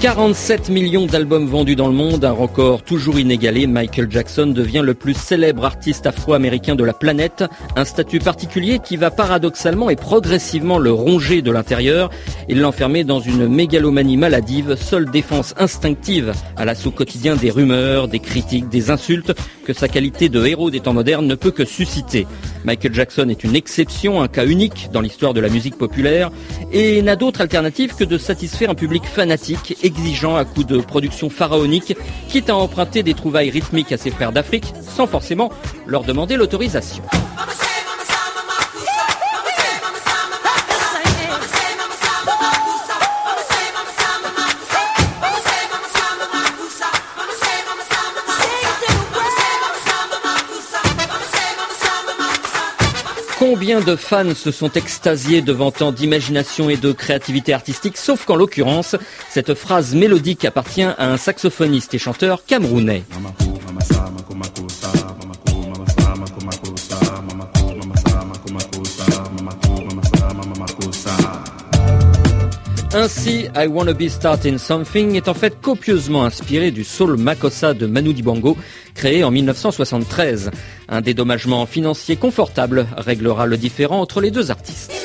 47 millions d'albums vendus dans le monde, un record toujours inégalé. Michael Jackson devient le plus célèbre artiste afro-américain de la planète. Un statut particulier qui va paradoxalement et progressivement le ronger de l'intérieur et l'enfermer dans une mégalomanie maladive, seule défense instinctive à l'assaut quotidien des rumeurs, des critiques, des insultes que sa qualité de héros des temps modernes ne peut que susciter. Michael Jackson est une exception, un cas unique dans l'histoire de la musique populaire et n'a d'autre alternative que de satisfaire un public fanatique exigeant à coup de production pharaonique, quitte à emprunter des trouvailles rythmiques à ses frères d'Afrique sans forcément leur demander l'autorisation. Combien de fans se sont extasiés devant tant d'imagination et de créativité artistique, sauf qu'en l'occurrence, cette phrase mélodique appartient à un saxophoniste et chanteur camerounais. Ainsi, I Wanna Be Starting Something est en fait copieusement inspiré du soul Makossa de Manu Dibango, créé en 1973. Un dédommagement financier confortable réglera le différent entre les deux artistes.